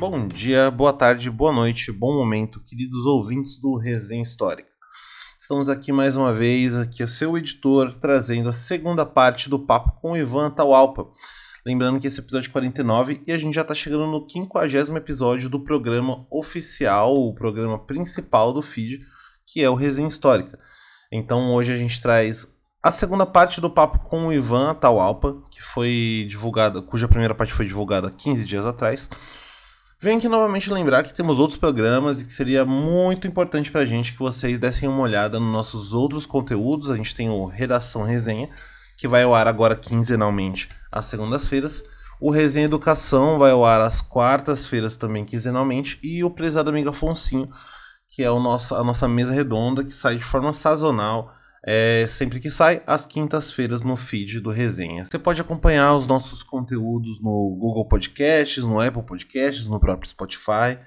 Bom dia, boa tarde, boa noite, bom momento, queridos ouvintes do Resenha Histórica. Estamos aqui mais uma vez, aqui é seu editor, trazendo a segunda parte do papo com o Ivan Taualpa. Lembrando que esse episódio é 49 e a gente já está chegando no 50 episódio do programa oficial, o programa principal do feed, que é o Resenha Histórica. Então hoje a gente traz a segunda parte do papo com o Ivan Taualpa, que foi divulgada, cuja primeira parte foi divulgada 15 dias atrás. Venho aqui novamente lembrar que temos outros programas e que seria muito importante pra gente que vocês dessem uma olhada nos nossos outros conteúdos. A gente tem o Redação Resenha, que vai ao ar agora quinzenalmente às segundas-feiras. O Resenha Educação vai ao ar às quartas-feiras também quinzenalmente. E o Prezado Amigo Afonsinho, que é o nosso, a nossa mesa redonda, que sai de forma sazonal é, sempre que sai, às quintas-feiras no feed do Resenha. Você pode acompanhar os nossos conteúdos no Google Podcasts, no Apple Podcasts, no próprio Spotify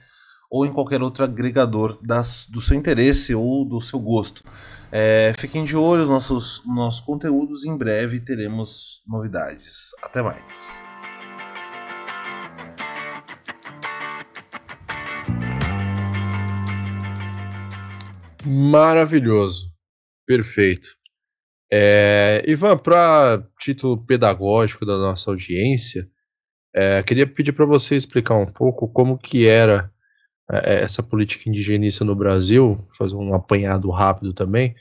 ou em qualquer outro agregador das, do seu interesse ou do seu gosto. É, fiquem de olho nos nossos, nossos conteúdos, em breve teremos novidades. Até mais. Maravilhoso. Perfeito. É, Ivan, para título pedagógico da nossa audiência, é, queria pedir para você explicar um pouco como que era é, essa política indigenista no Brasil, fazer um apanhado rápido também,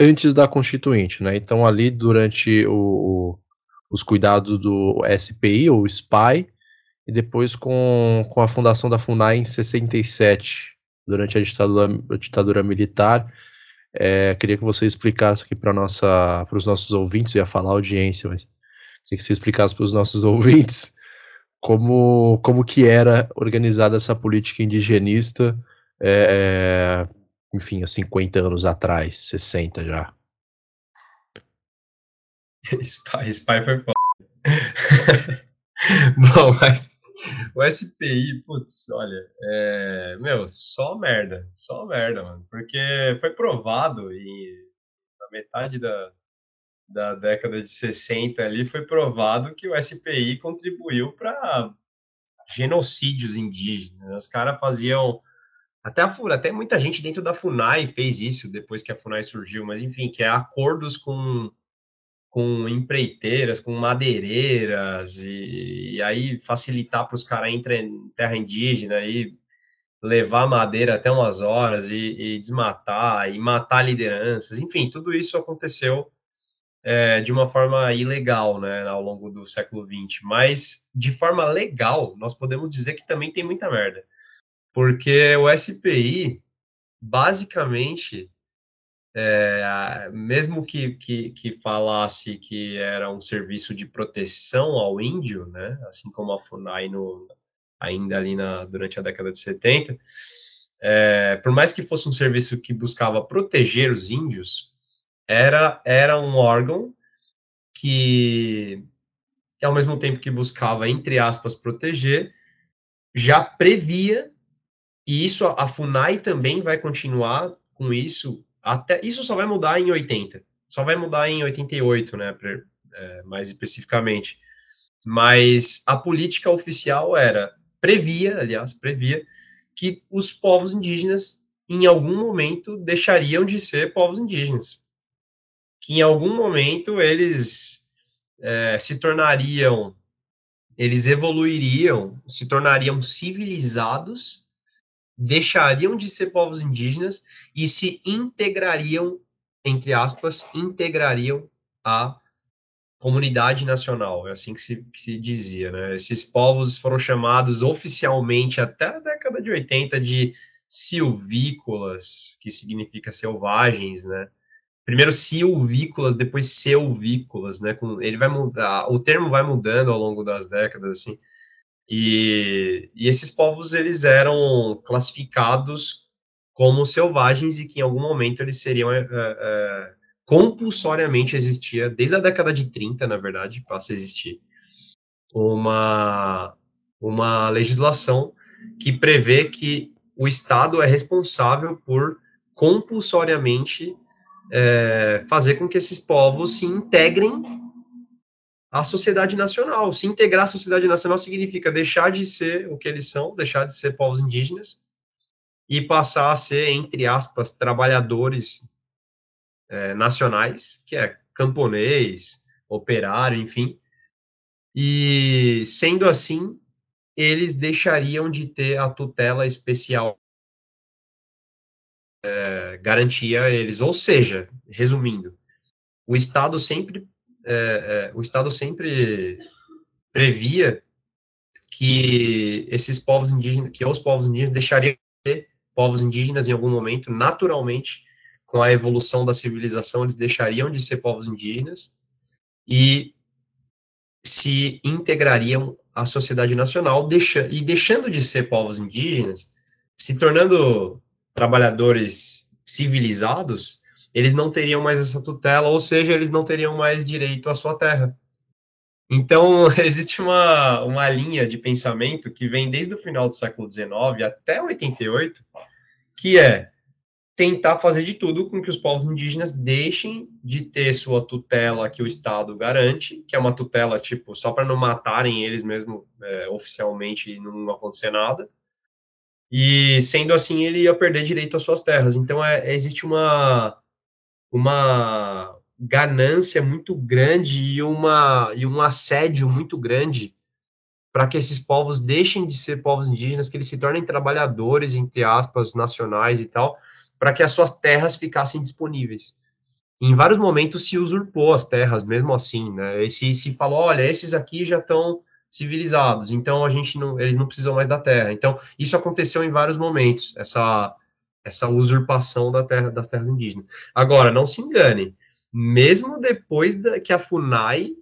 antes da Constituinte, né? Então ali durante o, o, os cuidados do SPI, ou SPY, e depois com, com a fundação da FUNAI em 67, durante a ditadura, a ditadura militar, é, queria que você explicasse aqui para os nossos ouvintes, eu ia falar audiência, mas queria que você explicasse para os nossos ouvintes como, como que era organizada essa política indigenista, é, enfim, há 50 anos atrás, 60 já. Spy, Spy foi. Bom, mas o SPI, putz, olha, é, meu, só merda, só merda, mano. Porque foi provado e na metade da, da década de 60 ali foi provado que o SPI contribuiu para genocídios indígenas. Os caras faziam até, a, até muita gente dentro da FUNAI fez isso depois que a FUNAI surgiu, mas enfim, que é acordos com com empreiteiras, com madeireiras, e, e aí facilitar para os caras entrar em terra indígena e levar madeira até umas horas e, e desmatar e matar lideranças, enfim, tudo isso aconteceu é, de uma forma ilegal, né, ao longo do século XX, mas de forma legal, nós podemos dizer que também tem muita merda, porque o SPI, basicamente, é, mesmo que, que, que, falasse que era um serviço de proteção ao índio, né, assim como a FUNAI no, ainda ali na, durante a década de 70, é, por mais que fosse um serviço que buscava proteger os índios, era, era um órgão que, ao mesmo tempo que buscava, entre aspas, proteger, já previa, e isso a FUNAI também vai continuar com isso até isso só vai mudar em 80. Só vai mudar em 88, né, pra, é, mais especificamente. Mas a política oficial era previa, aliás, previa que os povos indígenas em algum momento deixariam de ser povos indígenas. Que em algum momento eles é, se tornariam, eles evoluiriam, se tornariam civilizados deixariam de ser povos indígenas e se integrariam, entre aspas, integrariam a comunidade nacional, é assim que se, que se dizia, né? Esses povos foram chamados oficialmente até a década de 80 de silvícolas, que significa selvagens, né? Primeiro silvícolas, depois selvícolas, né? Com, ele vai mudar, o termo vai mudando ao longo das décadas, assim. E, e esses povos eles eram classificados como selvagens e que em algum momento eles seriam é, é, compulsoriamente existia, desde a década de 30, na verdade, passa a existir, uma, uma legislação que prevê que o Estado é responsável por compulsoriamente é, fazer com que esses povos se integrem à sociedade nacional. Se integrar à sociedade nacional significa deixar de ser o que eles são, deixar de ser povos indígenas e passar a ser, entre aspas, trabalhadores é, nacionais, que é camponês, operário, enfim. E sendo assim, eles deixariam de ter a tutela especial é, garantia a eles. Ou seja, resumindo, o Estado sempre é, é, o Estado sempre previa que esses povos indígenas, que os povos indígenas deixariam de ser povos indígenas em algum momento, naturalmente, com a evolução da civilização, eles deixariam de ser povos indígenas e se integrariam à sociedade nacional, deixa, e deixando de ser povos indígenas, se tornando trabalhadores civilizados, eles não teriam mais essa tutela, ou seja, eles não teriam mais direito à sua terra. Então, existe uma, uma linha de pensamento que vem desde o final do século XIX até 88, que é tentar fazer de tudo com que os povos indígenas deixem de ter sua tutela que o Estado garante, que é uma tutela, tipo, só para não matarem eles mesmo é, oficialmente e não acontecer nada. E, sendo assim, ele ia perder direito às suas terras. Então, é, existe uma, uma ganância muito grande e, uma, e um assédio muito grande para que esses povos deixem de ser povos indígenas, que eles se tornem trabalhadores, entre aspas, nacionais e tal, para que as suas terras ficassem disponíveis. Em vários momentos se usurpou as terras, mesmo assim, né? E se, se falou, olha, esses aqui já estão civilizados, então a gente não, eles não precisam mais da terra. Então, isso aconteceu em vários momentos, essa, essa usurpação da terra, das terras indígenas. Agora, não se engane, mesmo depois da, que a FUNAI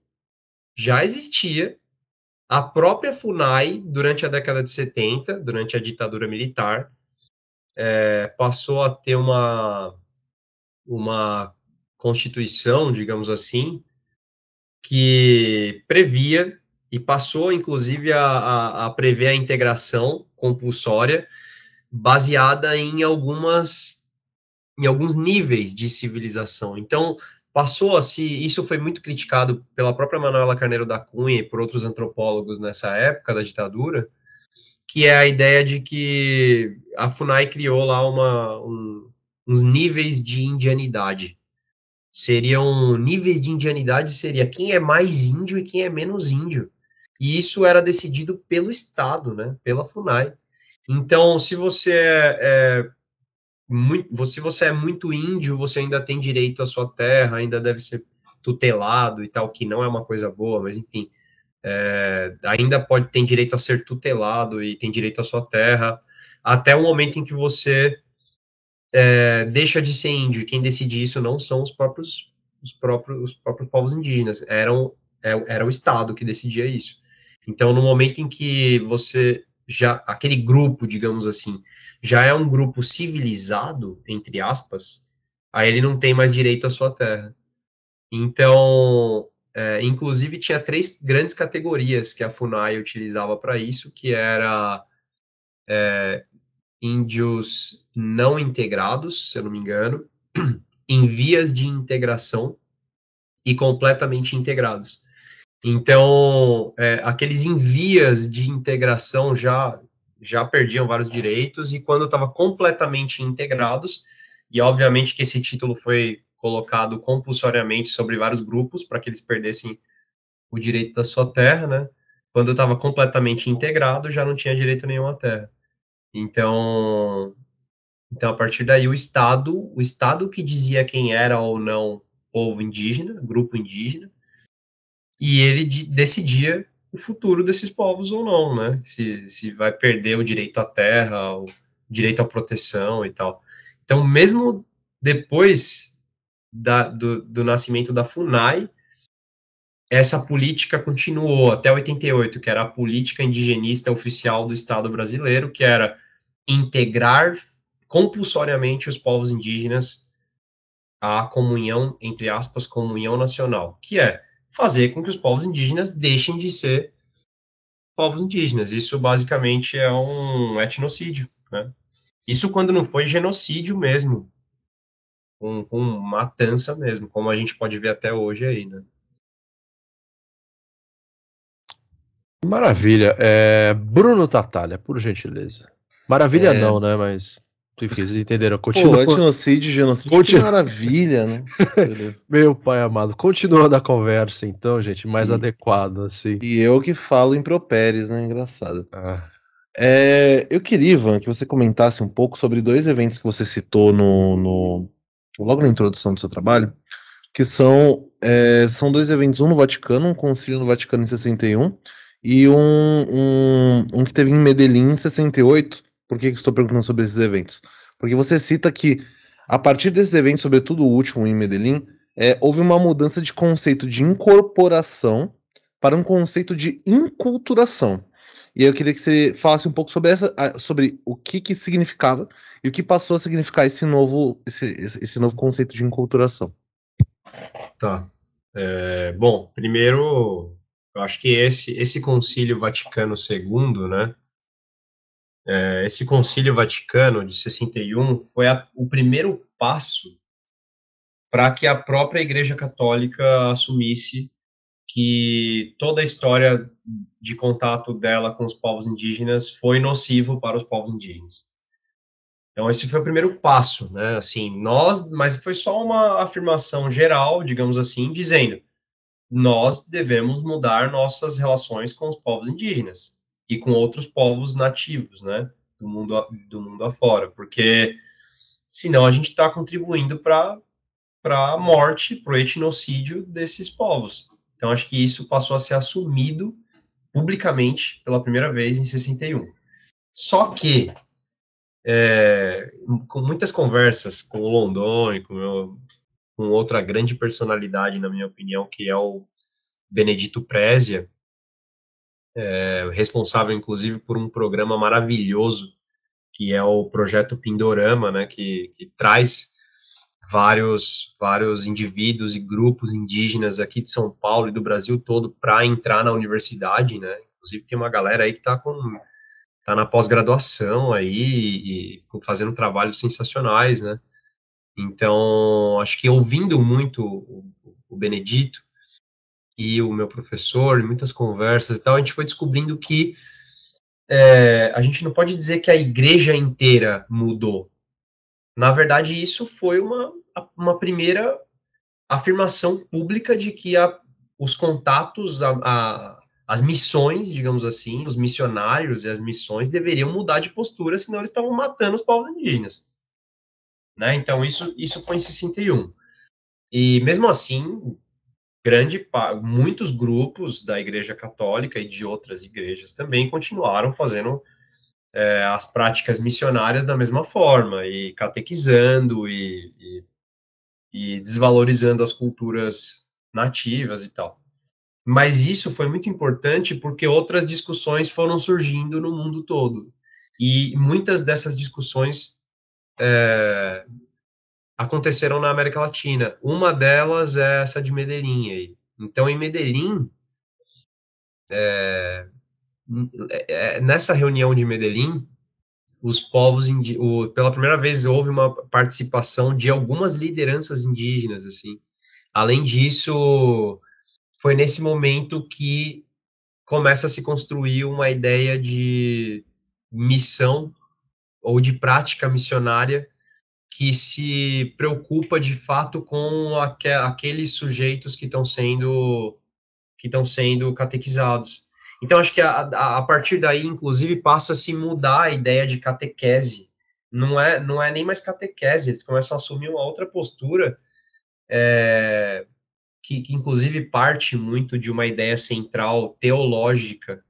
já existia, a própria FUNAI, durante a década de 70, durante a ditadura militar, é, passou a ter uma, uma constituição, digamos assim, que previa e passou, inclusive, a, a, a prever a integração compulsória baseada em algumas em alguns níveis de civilização. Então, passou a se isso foi muito criticado pela própria Manuela Carneiro da Cunha e por outros antropólogos nessa época da ditadura, que é a ideia de que a FUNAI criou lá uma, um, uns níveis de indianidade. Seriam níveis de indianidade seria quem é mais índio e quem é menos índio. E isso era decidido pelo Estado, né, pela FUNAI. Então, se você é, é muito, se você é muito índio, você ainda tem direito à sua terra, ainda deve ser tutelado e tal, que não é uma coisa boa, mas enfim, é, ainda pode ter direito a ser tutelado e tem direito à sua terra, até o momento em que você é, deixa de ser índio, e quem decide isso não são os próprios, os próprios, os próprios povos indígenas, eram, é, era o Estado que decidia isso. Então, no momento em que você já, aquele grupo, digamos assim, já é um grupo civilizado, entre aspas, aí ele não tem mais direito à sua terra. Então, é, inclusive, tinha três grandes categorias que a FUNAI utilizava para isso, que era é, índios não integrados, se eu não me engano, em vias de integração e completamente integrados. Então, é, aqueles em vias de integração já já perdiam vários direitos e quando estavam completamente integrados, e obviamente que esse título foi colocado compulsoriamente sobre vários grupos para que eles perdessem o direito da sua terra, né? Quando estava completamente integrado, já não tinha direito nenhum à terra. Então, então a partir daí o Estado, o Estado que dizia quem era ou não povo indígena, grupo indígena, e ele decidia o futuro desses povos ou não, né? Se, se vai perder o direito à terra, o direito à proteção e tal. Então, mesmo depois da, do, do nascimento da FUNAI, essa política continuou até 88, que era a política indigenista oficial do Estado brasileiro, que era integrar compulsoriamente os povos indígenas à comunhão, entre aspas, comunhão nacional, que é fazer com que os povos indígenas deixem de ser povos indígenas. Isso basicamente é um etnocídio, né? Isso quando não foi genocídio mesmo, com, com matança mesmo, como a gente pode ver até hoje aí, né? Maravilha. É, Bruno Tatalha, por gentileza. Maravilha é... não, né? Mas enfim, vocês entenderam. Continua. Pô, etnocídio, genocídio, Continua... que maravilha, né? Meu pai amado. Continuando a conversa, então, gente, mais e... adequada, assim. E eu que falo impropéries, né? Engraçado. Ah. É, eu queria, Ivan, que você comentasse um pouco sobre dois eventos que você citou no, no logo na introdução do seu trabalho, que são, é, são dois eventos, um no Vaticano, um concílio no Vaticano em 61, e um, um, um que teve em Medellín em 68, por que, que estou perguntando sobre esses eventos? Porque você cita que, a partir desses eventos, sobretudo o último em Medellín, é, houve uma mudança de conceito de incorporação para um conceito de inculturação. E eu queria que você falasse um pouco sobre, essa, sobre o que, que significava e o que passou a significar esse novo, esse, esse novo conceito de inculturação. Tá. É, bom, primeiro, eu acho que esse, esse concílio Vaticano II, né, esse Concílio Vaticano de 61 foi a, o primeiro passo para que a própria Igreja Católica assumisse que toda a história de contato dela com os povos indígenas foi nocivo para os povos indígenas. Então esse foi o primeiro passo, né? Assim, nós, mas foi só uma afirmação geral, digamos assim, dizendo nós devemos mudar nossas relações com os povos indígenas e com outros povos nativos, né, do mundo, do mundo afora, porque senão a gente está contribuindo para a morte, para o etnocídio desses povos. Então, acho que isso passou a ser assumido publicamente pela primeira vez em 61. Só que, é, com muitas conversas com o London com, meu, com outra grande personalidade, na minha opinião, que é o Benedito Prezia, é, responsável inclusive por um programa maravilhoso que é o projeto Pindorama, né, que, que traz vários vários indivíduos e grupos indígenas aqui de São Paulo e do Brasil todo para entrar na universidade, né? Inclusive tem uma galera aí que está com tá na pós-graduação aí e, e fazendo trabalhos sensacionais, né? Então, acho que ouvindo muito o, o Benedito, e o meu professor, muitas conversas e tal, a gente foi descobrindo que é, a gente não pode dizer que a igreja inteira mudou. Na verdade, isso foi uma, uma primeira afirmação pública de que a, os contatos, a, a, as missões, digamos assim, os missionários e as missões deveriam mudar de postura, senão eles estavam matando os povos indígenas. Né? Então, isso, isso foi em 61. E mesmo assim, grande muitos grupos da Igreja Católica e de outras igrejas também continuaram fazendo é, as práticas missionárias da mesma forma e catequizando e, e, e desvalorizando as culturas nativas e tal. Mas isso foi muito importante porque outras discussões foram surgindo no mundo todo. E muitas dessas discussões é, aconteceram na América Latina. Uma delas é essa de Medellín aí. Então, em Medellín, é, é, nessa reunião de Medellín, os povos o, pela primeira vez houve uma participação de algumas lideranças indígenas assim. Além disso, foi nesse momento que começa a se construir uma ideia de missão ou de prática missionária que se preocupa de fato com aqu aqueles sujeitos que estão sendo que estão sendo catequizados. Então acho que a, a, a, partir daí, inclusive, passa a se mudar a ideia de catequese. Não é não é nem mais catequese. Eles começam a assumir uma outra postura é, que, que inclusive parte muito de uma ideia central teológica,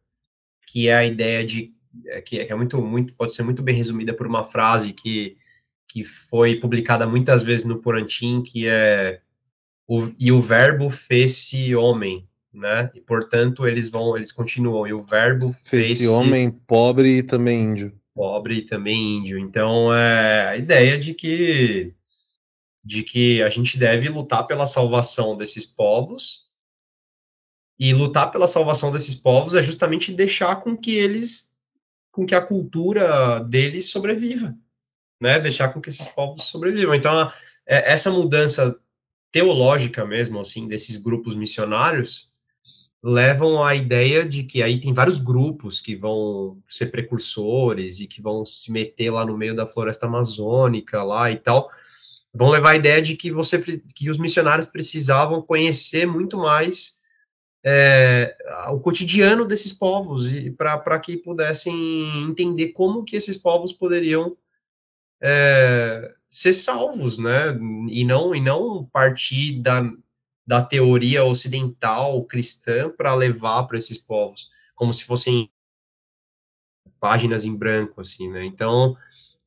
que é a ideia de é, que é muito muito pode ser muito bem resumida por uma frase que que foi publicada muitas vezes no Porantim, que é o, e o verbo fez-se homem, né? E portanto eles vão, eles continuam. E o verbo fez-se fez homem, pobre e também índio. Pobre e também índio. Então é a ideia de que de que a gente deve lutar pela salvação desses povos. E lutar pela salvação desses povos é justamente deixar com que eles com que a cultura deles sobreviva né, deixar com que esses povos sobrevivam. Então, é, essa mudança teológica mesmo, assim, desses grupos missionários, levam à ideia de que aí tem vários grupos que vão ser precursores e que vão se meter lá no meio da floresta amazônica lá e tal, vão levar a ideia de que você que os missionários precisavam conhecer muito mais é, o cotidiano desses povos e para que pudessem entender como que esses povos poderiam é, ser salvos, né? E não e não partir da da teoria ocidental cristã para levar para esses povos, como se fossem páginas em branco, assim, né? Então,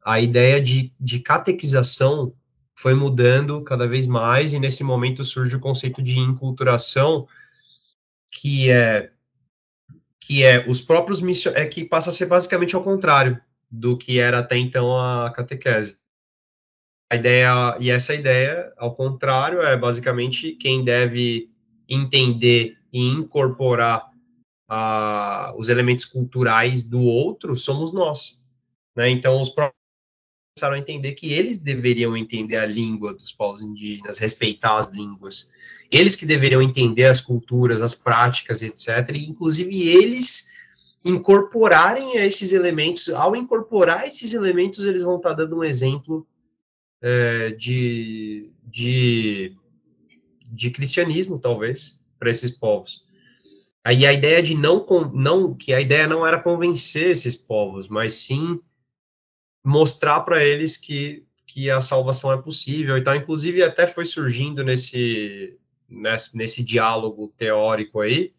a ideia de, de catequização foi mudando cada vez mais, e nesse momento surge o conceito de inculturação, que é que é os próprios missionários, é que passa a ser basicamente ao contrário do que era até então a catequese. A ideia, e essa ideia, ao contrário, é basicamente quem deve entender e incorporar os elementos culturais do outro somos nós. Né? Então, os próprios começaram a entender que eles deveriam entender a língua dos povos indígenas, respeitar as línguas. Eles que deveriam entender as culturas, as práticas, etc. E, inclusive, eles incorporarem esses elementos. Ao incorporar esses elementos, eles vão estar dando um exemplo é, de, de, de cristianismo, talvez, para esses povos. Aí a ideia de não, não, que a ideia não era convencer esses povos, mas sim mostrar para eles que, que a salvação é possível. Então, inclusive, até foi surgindo nesse, nesse, nesse diálogo teórico aí,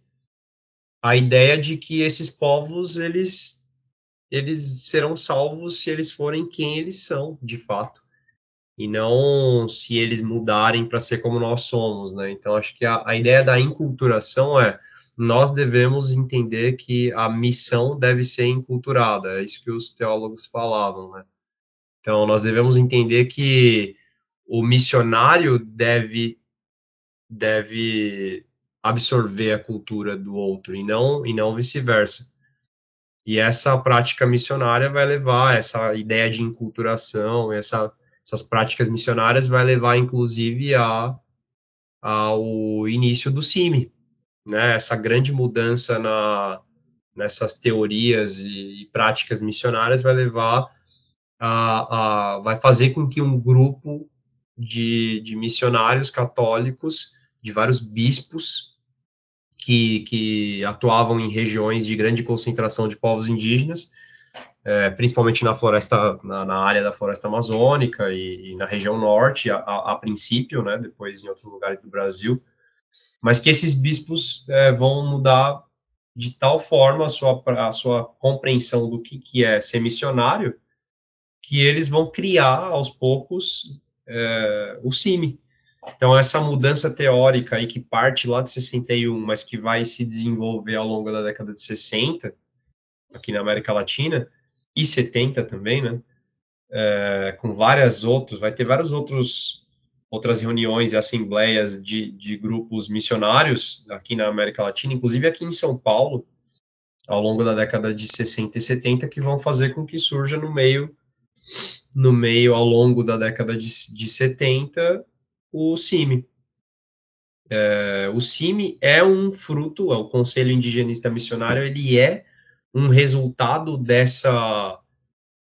a ideia de que esses povos, eles eles serão salvos se eles forem quem eles são, de fato e não se eles mudarem para ser como nós somos, né? Então, acho que a, a ideia da inculturação é nós devemos entender que a missão deve ser inculturada, é isso que os teólogos falavam, né? Então, nós devemos entender que o missionário deve deve absorver a cultura do outro e não e não vice-versa. E essa prática missionária vai levar essa ideia de inculturação, essa essas práticas missionárias vai levar, inclusive, a, ao início do CIMI, né? Essa grande mudança na, nessas teorias e, e práticas missionárias vai levar a, a, vai fazer com que um grupo de, de missionários católicos, de vários bispos, que, que atuavam em regiões de grande concentração de povos indígenas, é, principalmente na floresta, na, na, área da floresta amazônica e, e na região norte, a, a, a, princípio, né, depois em outros lugares do Brasil, mas que esses bispos é, vão mudar de tal forma a sua, a sua compreensão do que, que é ser missionário, que eles vão criar aos poucos é, o CIMI. Então, essa mudança teórica aí que parte lá de 61, mas que vai se desenvolver ao longo da década de 60, aqui na América Latina, e 70 também, né? É, com várias outros, vai ter vários outros outras reuniões e assembleias de, de grupos missionários aqui na América Latina, inclusive aqui em São Paulo, ao longo da década de 60 e 70, que vão fazer com que surja no meio, no meio, ao longo da década de, de 70, o CIMI. É, o CIMI é um fruto, é o Conselho Indigenista Missionário, ele é um resultado dessa,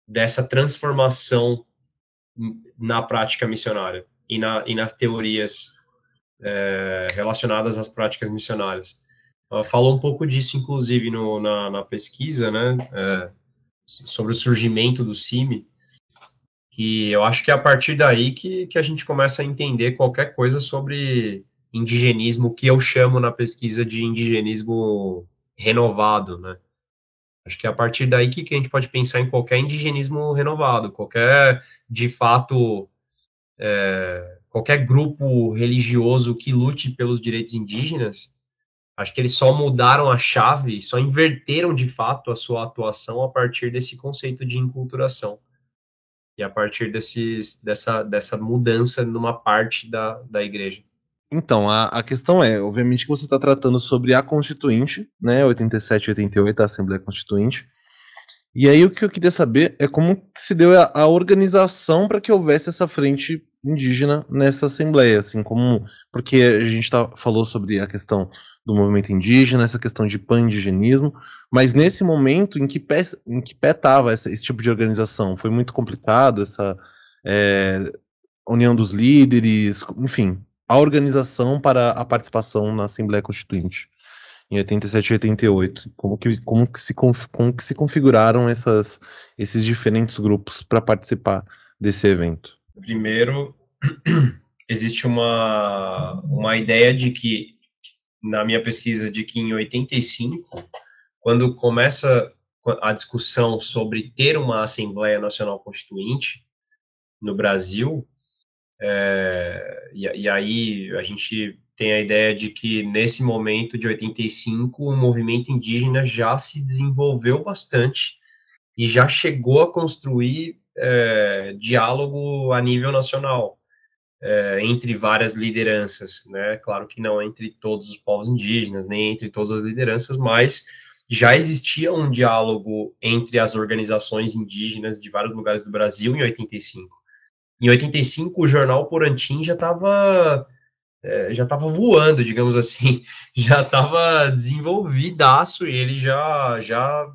dessa transformação na prática missionária e, na, e nas teorias é, relacionadas às práticas missionárias. Ela falou um pouco disso, inclusive, no, na, na pesquisa, né, é, sobre o surgimento do CIMI, que eu acho que é a partir daí que, que a gente começa a entender qualquer coisa sobre indigenismo, que eu chamo na pesquisa de indigenismo renovado, né, Acho que é a partir daí que, que a gente pode pensar em qualquer indigenismo renovado, qualquer, de fato, é, qualquer grupo religioso que lute pelos direitos indígenas, acho que eles só mudaram a chave, só inverteram de fato a sua atuação a partir desse conceito de inculturação e a partir desses, dessa, dessa mudança numa parte da, da igreja. Então, a, a questão é, obviamente que você está tratando sobre a Constituinte, né, 87 e 88, a Assembleia Constituinte, e aí o que eu queria saber é como se deu a, a organização para que houvesse essa frente indígena nessa Assembleia, assim, como, porque a gente tá, falou sobre a questão do movimento indígena, essa questão de pan-indigenismo, mas nesse momento em que pé, em que pé tava esse, esse tipo de organização? Foi muito complicado essa é, união dos líderes, enfim, a organização para a participação na Assembleia Constituinte em 87 e 88. Como que, como que, se, como que se configuraram essas, esses diferentes grupos para participar desse evento? Primeiro, existe uma, uma ideia de que, na minha pesquisa, de que em 85, quando começa a discussão sobre ter uma Assembleia Nacional Constituinte no Brasil, é, e, e, aí a gente tem a ideia de que nesse momento de 85 o movimento indígena já se desenvolveu bastante e já chegou a construir é, diálogo a nível nacional é, entre várias lideranças, né? Claro que não entre todos os povos indígenas, nem entre todas as lideranças, mas já existia um diálogo entre as organizações indígenas de vários lugares do Brasil em 85. Em 85, o jornal Porantim já estava é, já estava voando, digamos assim, já estava desenvolvidaço e ele já já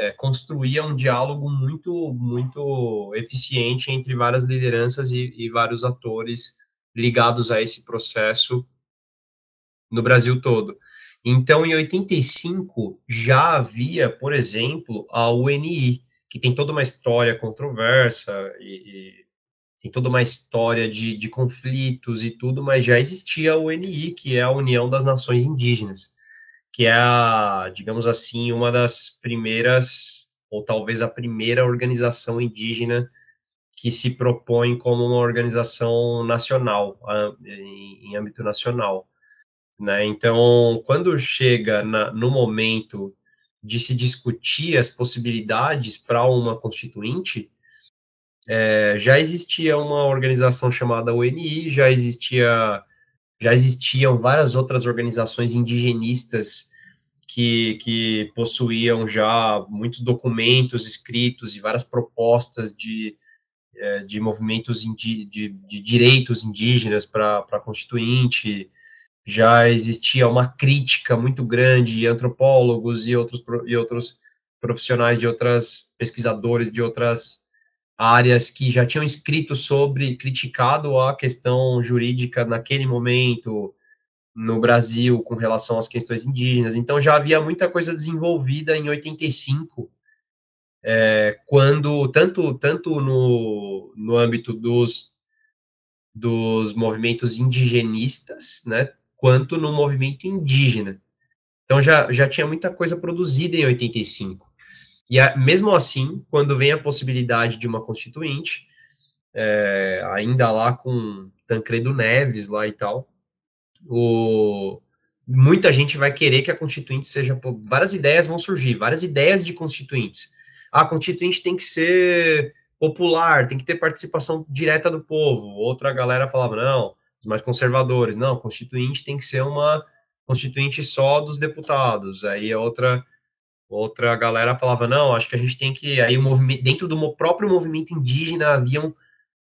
é, construía um diálogo muito muito eficiente entre várias lideranças e, e vários atores ligados a esse processo no Brasil todo. Então, em 85 já havia, por exemplo, a UNI, que tem toda uma história controversa e, e tem toda uma história de, de conflitos e tudo, mas já existia a UNI, que é a União das Nações Indígenas, que é a, digamos assim, uma das primeiras, ou talvez a primeira organização indígena que se propõe como uma organização nacional, em, âmbito nacional. Né? Então, quando chega na, no momento de se discutir as possibilidades para uma constituinte, é, já existia uma organização chamada UNI, já existia já existiam várias outras organizações indigenistas que, que possuíam já muitos documentos escritos e várias propostas de, é, de movimentos indi, de, de direitos indígenas para a Constituinte, já existia uma crítica muito grande de antropólogos e outros, e outros profissionais de outras pesquisadores de outras áreas que já tinham escrito sobre, criticado a questão jurídica naquele momento no Brasil com relação às questões indígenas. Então já havia muita coisa desenvolvida em 85, é, quando tanto tanto no, no âmbito dos dos movimentos indigenistas, né, quanto no movimento indígena. Então já, já tinha muita coisa produzida em 85. E a, mesmo assim, quando vem a possibilidade de uma constituinte, é, ainda lá com Tancredo Neves lá e tal, o, muita gente vai querer que a constituinte seja. Várias ideias vão surgir, várias ideias de constituintes. a constituinte tem que ser popular, tem que ter participação direta do povo. Outra galera falava, não, os mais conservadores, não, constituinte tem que ser uma constituinte só dos deputados. Aí a outra Outra galera falava, não, acho que a gente tem que. Aí dentro do próprio movimento indígena haviam,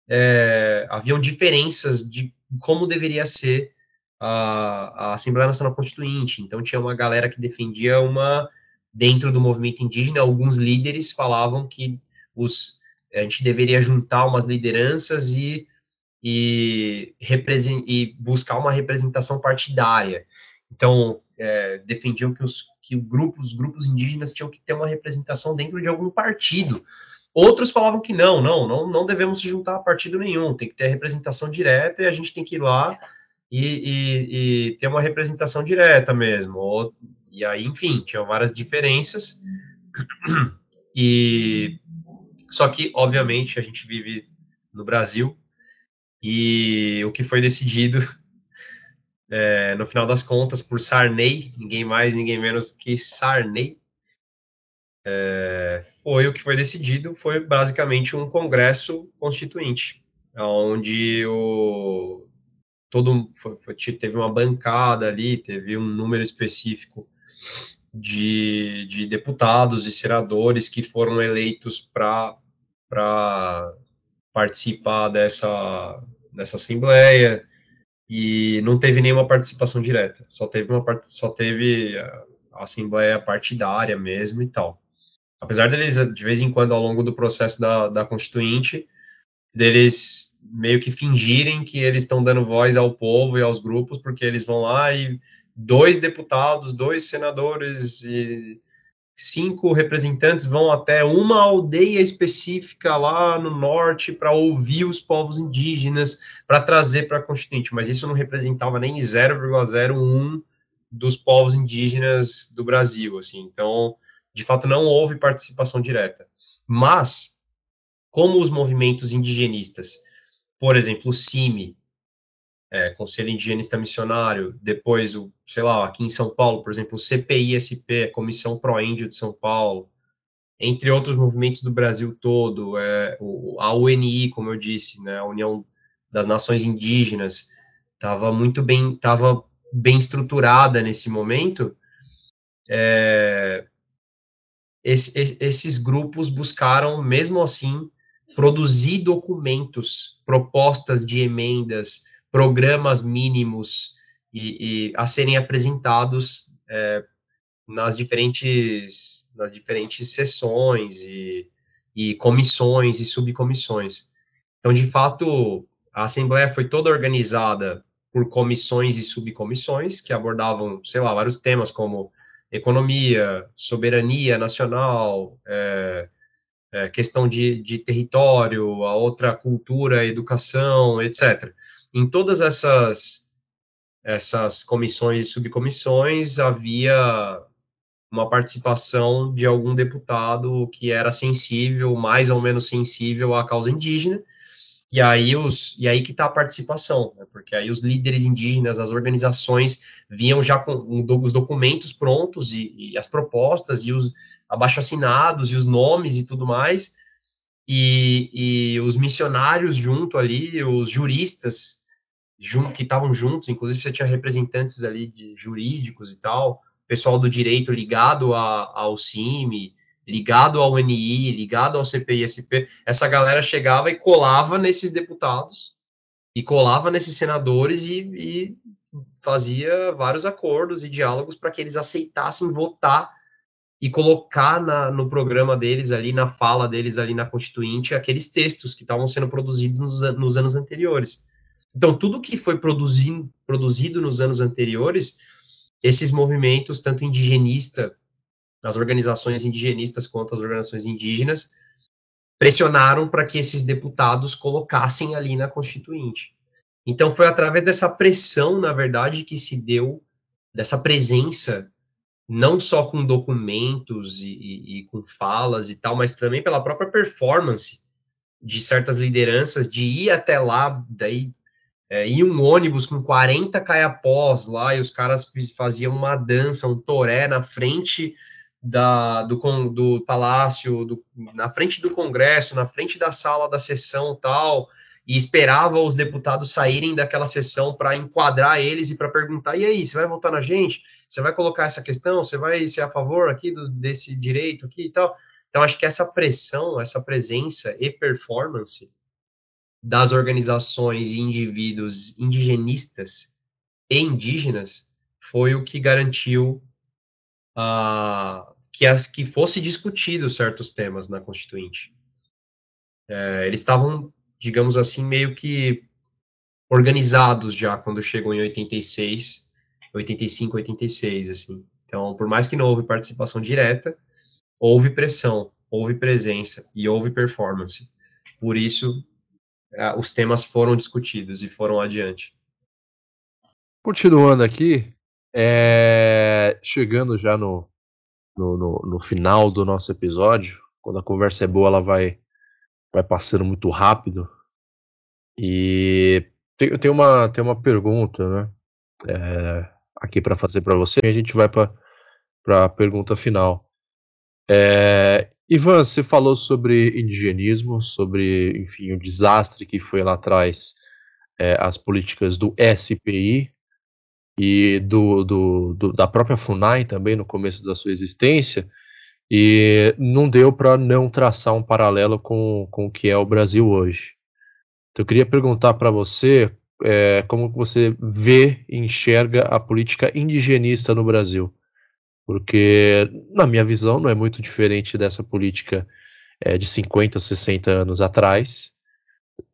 é, haviam diferenças de como deveria ser a, a Assembleia Nacional Constituinte. Então tinha uma galera que defendia uma. Dentro do movimento indígena, alguns líderes falavam que os, a gente deveria juntar umas lideranças e, e, e buscar uma representação partidária. Então, é, defendiam que os que grupos, os grupos indígenas tinham que ter uma representação dentro de algum partido. Outros falavam que não, não, não, não devemos se juntar a partido nenhum, tem que ter representação direta e a gente tem que ir lá e, e, e ter uma representação direta mesmo. E aí, enfim, tinham várias diferenças. E só que, obviamente, a gente vive no Brasil e o que foi decidido é, no final das contas, por Sarney, ninguém mais, ninguém menos que Sarney, é, foi o que foi decidido, foi basicamente um congresso constituinte, onde o todo foi, foi, teve uma bancada ali, teve um número específico de, de deputados e senadores que foram eleitos para participar dessa, dessa assembleia, e não teve nenhuma participação direta, só teve uma só teve a assembleia partidária mesmo e tal. Apesar deles de vez em quando ao longo do processo da, da constituinte deles meio que fingirem que eles estão dando voz ao povo e aos grupos porque eles vão lá e dois deputados, dois senadores e cinco representantes vão até uma aldeia específica lá no norte para ouvir os povos indígenas, para trazer para a Constituinte, mas isso não representava nem 0,01 dos povos indígenas do Brasil, assim. Então, de fato, não houve participação direta. Mas, como os movimentos indigenistas, por exemplo, o CIMI, é, Conselho Indigenista Missionário, depois o, sei lá, aqui em São Paulo, por exemplo, o CPI-SP, Comissão Pro-Índio de São Paulo, entre outros movimentos do Brasil todo, é, o, a UNI, como eu disse, né, a União das Nações Indígenas, estava muito bem, estava bem estruturada nesse momento, é, esse, esses grupos buscaram, mesmo assim, produzir documentos, propostas de emendas, programas mínimos e, e a serem apresentados é, nas diferentes nas diferentes sessões e, e comissões e subcomissões. Então, de fato, a Assembleia foi toda organizada por comissões e subcomissões que abordavam, sei lá, vários temas como economia, soberania nacional, é, é, questão de, de território, a outra cultura, educação, etc em todas essas essas comissões e subcomissões havia uma participação de algum deputado que era sensível, mais ou menos sensível à causa indígena, e aí os e aí que está a participação, né? porque aí os líderes indígenas, as organizações vinham já com os documentos prontos e, e as propostas e os abaixo assinados e os nomes e tudo mais, e, e os missionários junto ali, os juristas junto, que estavam juntos, inclusive você tinha representantes ali de jurídicos e tal, pessoal do direito ligado a, ao CIMI, ligado ao NI, ligado ao CPISP, essa galera chegava e colava nesses deputados, e colava nesses senadores e, e fazia vários acordos e diálogos para que eles aceitassem votar e colocar na, no programa deles ali, na fala deles ali na Constituinte, aqueles textos que estavam sendo produzidos nos, nos anos anteriores. Então, tudo que foi produzido, produzido nos anos anteriores, esses movimentos, tanto indigenista, as organizações indigenistas quanto as organizações indígenas, pressionaram para que esses deputados colocassem ali na Constituinte. Então, foi através dessa pressão, na verdade, que se deu, dessa presença, não só com documentos e, e, e com falas e tal, mas também pela própria performance de certas lideranças, de ir até lá, daí é, ia um ônibus com 40 caiapós lá e os caras faziam uma dança, um toré na frente da, do, do palácio, do, na frente do congresso, na frente da sala da sessão tal, e esperava os deputados saírem daquela sessão para enquadrar eles e para perguntar: e aí, você vai votar na gente? Você vai colocar essa questão? Você vai ser a favor aqui do, desse direito aqui e tal? Então, acho que essa pressão, essa presença e performance das organizações e indivíduos indigenistas e indígenas foi o que garantiu uh, que, as, que fosse discutido certos temas na Constituinte. É, eles estavam, digamos assim, meio que organizados já quando chegou em 86, 85, 86, assim. Então, por mais que não houve participação direta, houve pressão, houve presença e houve performance. Por isso, os temas foram discutidos e foram adiante. Continuando aqui, é... chegando já no, no, no, no, final do nosso episódio, quando a conversa é boa, ela vai, vai passando muito rápido. E tem, tem, uma, tem uma pergunta né, é, aqui para fazer para você, e a gente vai para a pergunta final. É, Ivan, você falou sobre indigenismo, sobre, enfim, o desastre que foi lá atrás é, as políticas do SPI e do, do, do, da própria FUNAI também no começo da sua existência, e não deu para não traçar um paralelo com, com o que é o Brasil hoje. Então, eu queria perguntar para você é, como você vê e enxerga a política indigenista no Brasil. Porque, na minha visão, não é muito diferente dessa política é, de 50, 60 anos atrás,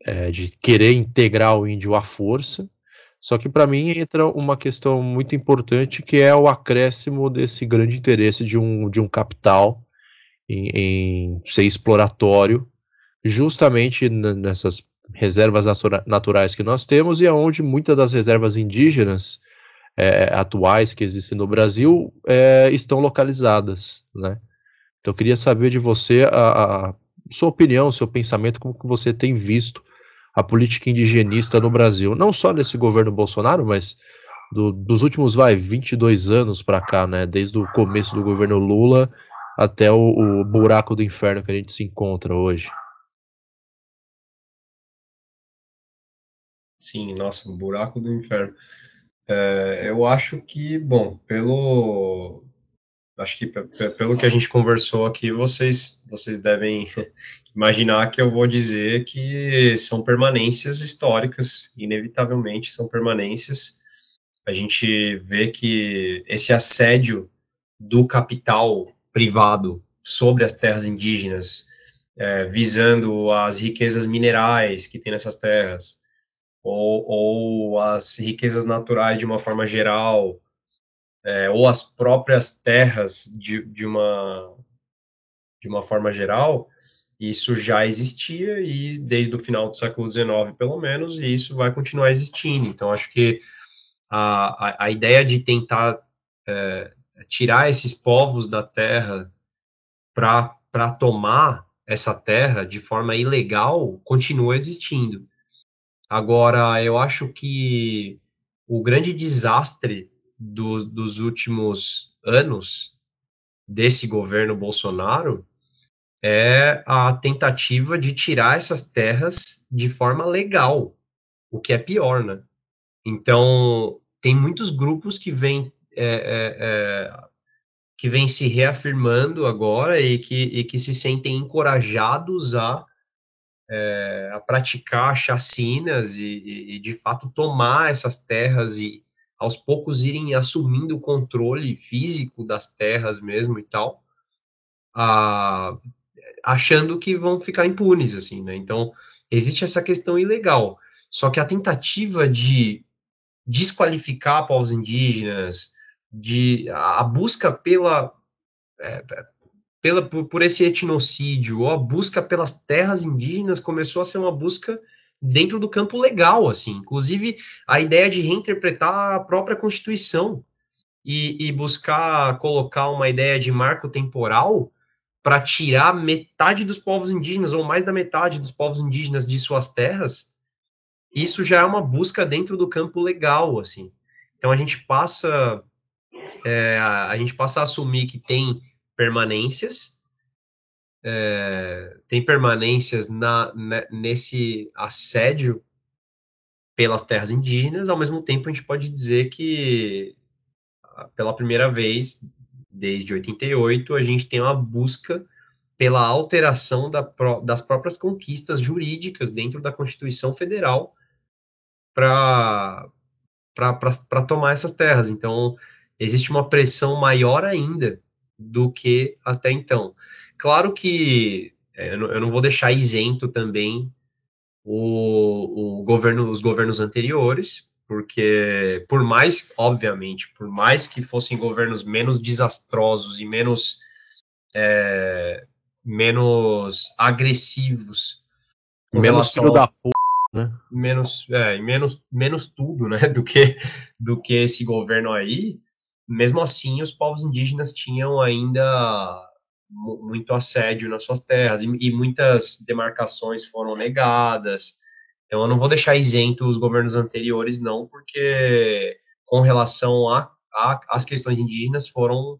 é, de querer integrar o índio à força. Só que, para mim, entra uma questão muito importante que é o acréscimo desse grande interesse de um, de um capital em, em ser exploratório, justamente nessas reservas natura naturais que nós temos e aonde muitas das reservas indígenas é, atuais que existem no Brasil é, estão localizadas, né? Então eu queria saber de você a, a sua opinião, seu pensamento, como que você tem visto a política indigenista no Brasil, não só nesse governo Bolsonaro, mas do, dos últimos, vai, 22 anos para cá, né? Desde o começo do governo Lula até o, o buraco do inferno que a gente se encontra hoje. Sim, nossa, um buraco do inferno. É, eu acho que, bom, pelo. Acho que pelo que a gente conversou aqui, vocês, vocês devem imaginar que eu vou dizer que são permanências históricas, inevitavelmente são permanências. A gente vê que esse assédio do capital privado sobre as terras indígenas, é, visando as riquezas minerais que tem nessas terras, ou, ou as riquezas naturais de uma forma geral, é, ou as próprias terras de, de, uma, de uma forma geral, isso já existia e desde o final do século XIX, pelo menos, e isso vai continuar existindo. Então, acho que a, a, a ideia de tentar é, tirar esses povos da terra para tomar essa terra de forma ilegal continua existindo. Agora, eu acho que o grande desastre do, dos últimos anos desse governo Bolsonaro é a tentativa de tirar essas terras de forma legal, o que é pior, né? Então, tem muitos grupos que vêm é, é, é, que vêm se reafirmando agora e que, e que se sentem encorajados a é, a praticar chacinas e, e, e, de fato, tomar essas terras e, aos poucos, irem assumindo o controle físico das terras mesmo e tal, a, achando que vão ficar impunes, assim, né? Então, existe essa questão ilegal. Só que a tentativa de desqualificar povos indígenas, de a busca pela é, pela, por, por esse etnocídio ou a busca pelas terras indígenas começou a ser uma busca dentro do campo legal, assim, inclusive a ideia de reinterpretar a própria Constituição e, e buscar colocar uma ideia de marco temporal para tirar metade dos povos indígenas ou mais da metade dos povos indígenas de suas terras, isso já é uma busca dentro do campo legal, assim. Então a gente passa é, a gente passa a assumir que tem permanências, é, tem permanências na, né, nesse assédio pelas terras indígenas, ao mesmo tempo a gente pode dizer que ah, pela primeira vez desde 88 a gente tem uma busca pela alteração da, das próprias conquistas jurídicas dentro da Constituição Federal para tomar essas terras. Então, existe uma pressão maior ainda do que até então. Claro que é, eu não vou deixar isento também o, o governo, os governos anteriores, porque por mais, obviamente, por mais que fossem governos menos desastrosos e menos é, menos agressivos, menos filho da p, né? Menos, é, menos, menos tudo, né, do que do que esse governo aí mesmo assim, os povos indígenas tinham ainda muito assédio nas suas terras e, e, muitas demarcações foram negadas. Então, eu não vou deixar isento os governos anteriores, não, porque com relação a, a as questões indígenas foram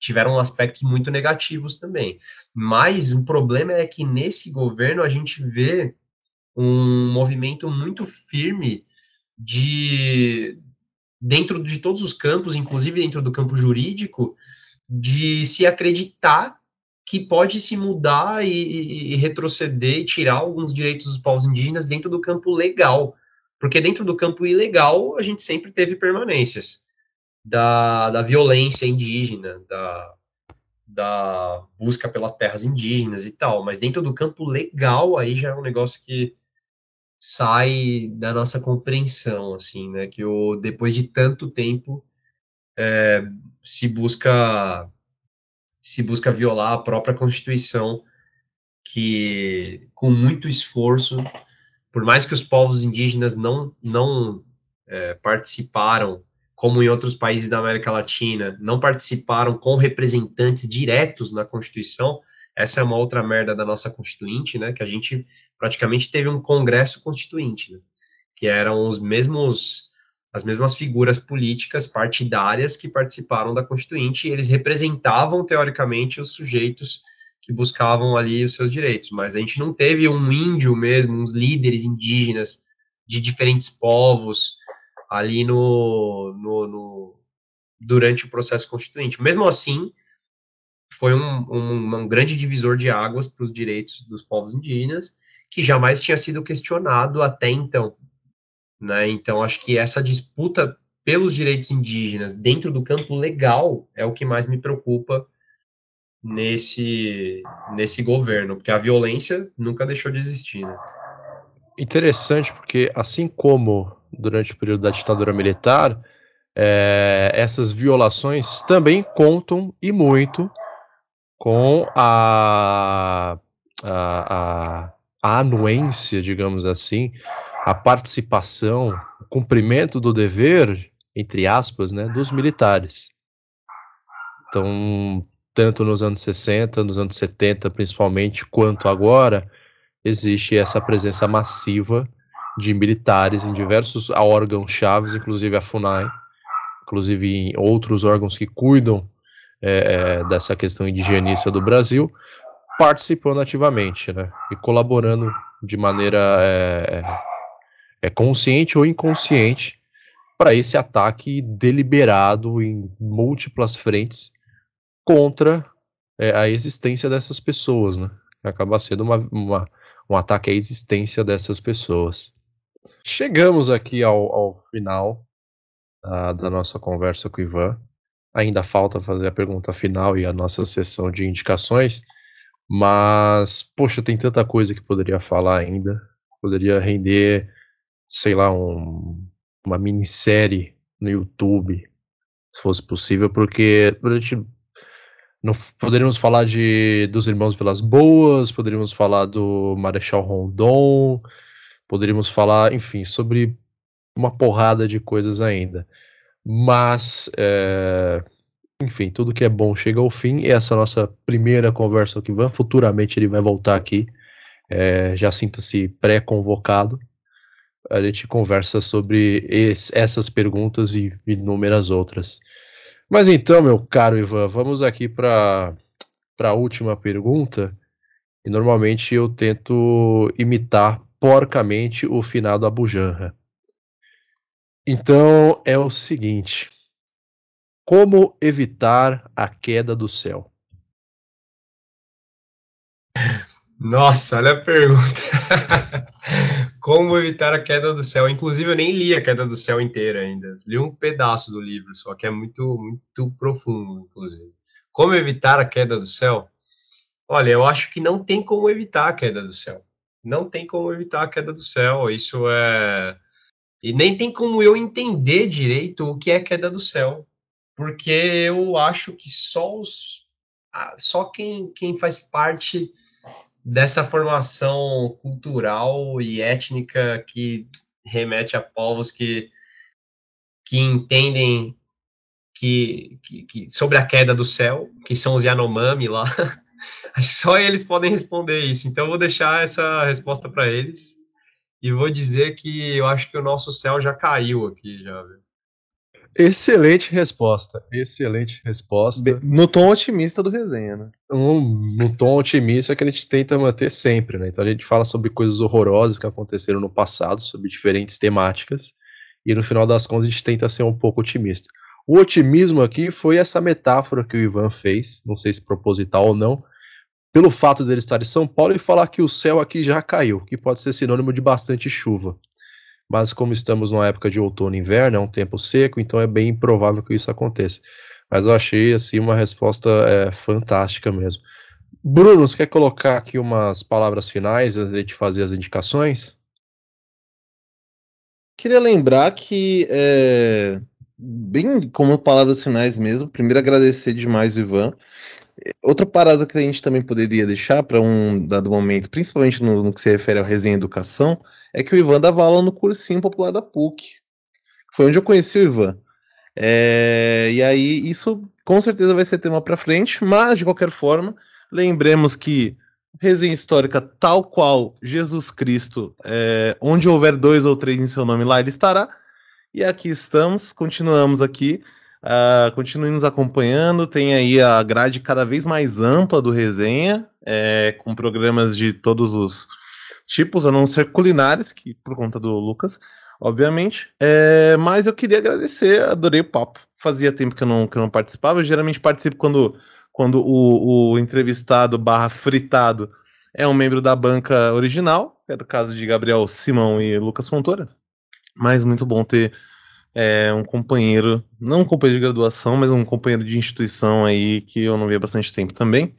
tiveram aspectos muito negativos também. Mas o problema é que nesse governo a gente vê um movimento muito firme de dentro de todos os campos, inclusive dentro do campo jurídico, de se acreditar que pode se mudar e, e, e retroceder e tirar alguns direitos dos povos indígenas dentro do campo legal. Porque dentro do campo ilegal, a gente sempre teve permanências da, da violência indígena, da, da busca pelas terras indígenas e tal. Mas dentro do campo legal, aí já é um negócio que sai da nossa compreensão, assim, né? Que o, depois de tanto tempo é, se busca se busca violar a própria Constituição, que com muito esforço, por mais que os povos indígenas não não é, participaram, como em outros países da América Latina, não participaram com representantes diretos na Constituição, essa é uma outra merda da nossa Constituinte, né? Que a gente praticamente teve um Congresso Constituinte, né, que eram os mesmos as mesmas figuras políticas partidárias que participaram da Constituinte, e eles representavam teoricamente os sujeitos que buscavam ali os seus direitos, mas a gente não teve um índio mesmo, uns líderes indígenas de diferentes povos ali no, no, no durante o processo constituinte. Mesmo assim, foi um, um, um grande divisor de águas para os direitos dos povos indígenas, que jamais tinha sido questionado até então. Né? Então, acho que essa disputa pelos direitos indígenas dentro do campo legal é o que mais me preocupa nesse, nesse governo, porque a violência nunca deixou de existir. Né? Interessante, porque assim como durante o período da ditadura militar, é, essas violações também contam e muito com a, a, a, anuência, digamos assim, a participação, o cumprimento do dever, entre aspas, né, dos militares. Então, tanto nos anos 60, nos anos 70 principalmente, quanto agora, existe essa presença massiva de militares em diversos órgãos chaves, inclusive a FUNAI, inclusive em outros órgãos que cuidam é, é, dessa questão indigenista do Brasil, participando ativamente, né, e colaborando de maneira é, é consciente ou inconsciente para esse ataque deliberado em múltiplas frentes contra é, a existência dessas pessoas, né, acaba sendo uma, uma, um ataque à existência dessas pessoas. Chegamos aqui ao, ao final uh, da nossa conversa com o Ivan. Ainda falta fazer a pergunta final e a nossa sessão de indicações, mas, poxa, tem tanta coisa que poderia falar ainda. Poderia render, sei lá, um, uma minissérie no YouTube, se fosse possível, porque a gente não, poderíamos falar de dos irmãos Vilas Boas, poderíamos falar do Marechal Rondon, poderíamos falar, enfim, sobre uma porrada de coisas ainda. Mas, é, enfim, tudo que é bom chega ao fim. E essa nossa primeira conversa o Ivan. Futuramente ele vai voltar aqui. É, já sinta-se pré-convocado. A gente conversa sobre esse, essas perguntas e inúmeras outras. Mas então, meu caro Ivan, vamos aqui para a última pergunta. E normalmente eu tento imitar porcamente o finado Abu Janra. Então é o seguinte: como evitar a queda do céu? Nossa, olha a pergunta. como evitar a queda do céu? Inclusive, eu nem li a queda do céu inteira ainda. Li um pedaço do livro, só que é muito, muito profundo, inclusive. Como evitar a queda do céu? Olha, eu acho que não tem como evitar a queda do céu. Não tem como evitar a queda do céu. Isso é e nem tem como eu entender direito o que é queda do céu, porque eu acho que só os só quem, quem faz parte dessa formação cultural e étnica que remete a povos que, que entendem que, que, que, sobre a queda do céu, que são os Yanomami lá, só eles podem responder isso. Então eu vou deixar essa resposta para eles e vou dizer que eu acho que o nosso céu já caiu aqui, já, viu? Excelente resposta, excelente resposta. No tom otimista do resenha, né? Um, no tom otimista que a gente tenta manter sempre, né? Então a gente fala sobre coisas horrorosas que aconteceram no passado, sobre diferentes temáticas, e no final das contas a gente tenta ser um pouco otimista. O otimismo aqui foi essa metáfora que o Ivan fez, não sei se proposital ou não, pelo fato dele estar em São Paulo e falar que o céu aqui já caiu, que pode ser sinônimo de bastante chuva. mas como estamos numa época de outono e inverno, é um tempo seco, então é bem improvável que isso aconteça. Mas eu achei assim uma resposta é, fantástica mesmo. Bruno, você quer colocar aqui umas palavras finais antes de fazer as indicações? Queria lembrar que, é, bem como palavras finais mesmo, primeiro agradecer demais o Ivan. Outra parada que a gente também poderia deixar para um dado momento, principalmente no, no, que se refere ao resenha educação, é que o Ivan dava aula no cursinho popular da PUC. Foi onde eu conheci o Ivan. É, e aí, isso com certeza vai ser tema para frente, mas de qualquer forma, lembremos que resenha histórica, tal qual Jesus Cristo, é, onde houver dois ou três em seu nome, lá ele estará. E aqui estamos, continuamos aqui. Uh, continue nos acompanhando. Tem aí a grade cada vez mais ampla do resenha, é, com programas de todos os tipos, a não ser culinários, que por conta do Lucas, obviamente. É, mas eu queria agradecer, adorei o papo. Fazia tempo que eu não, que eu não participava. Eu geralmente participo quando, quando o, o entrevistado barra fritado é um membro da banca original, é o caso de Gabriel Simão e Lucas Fontoura. Mas muito bom ter é, um companheiro, não um companheiro de graduação, mas um companheiro de instituição aí que eu não vi há bastante tempo também.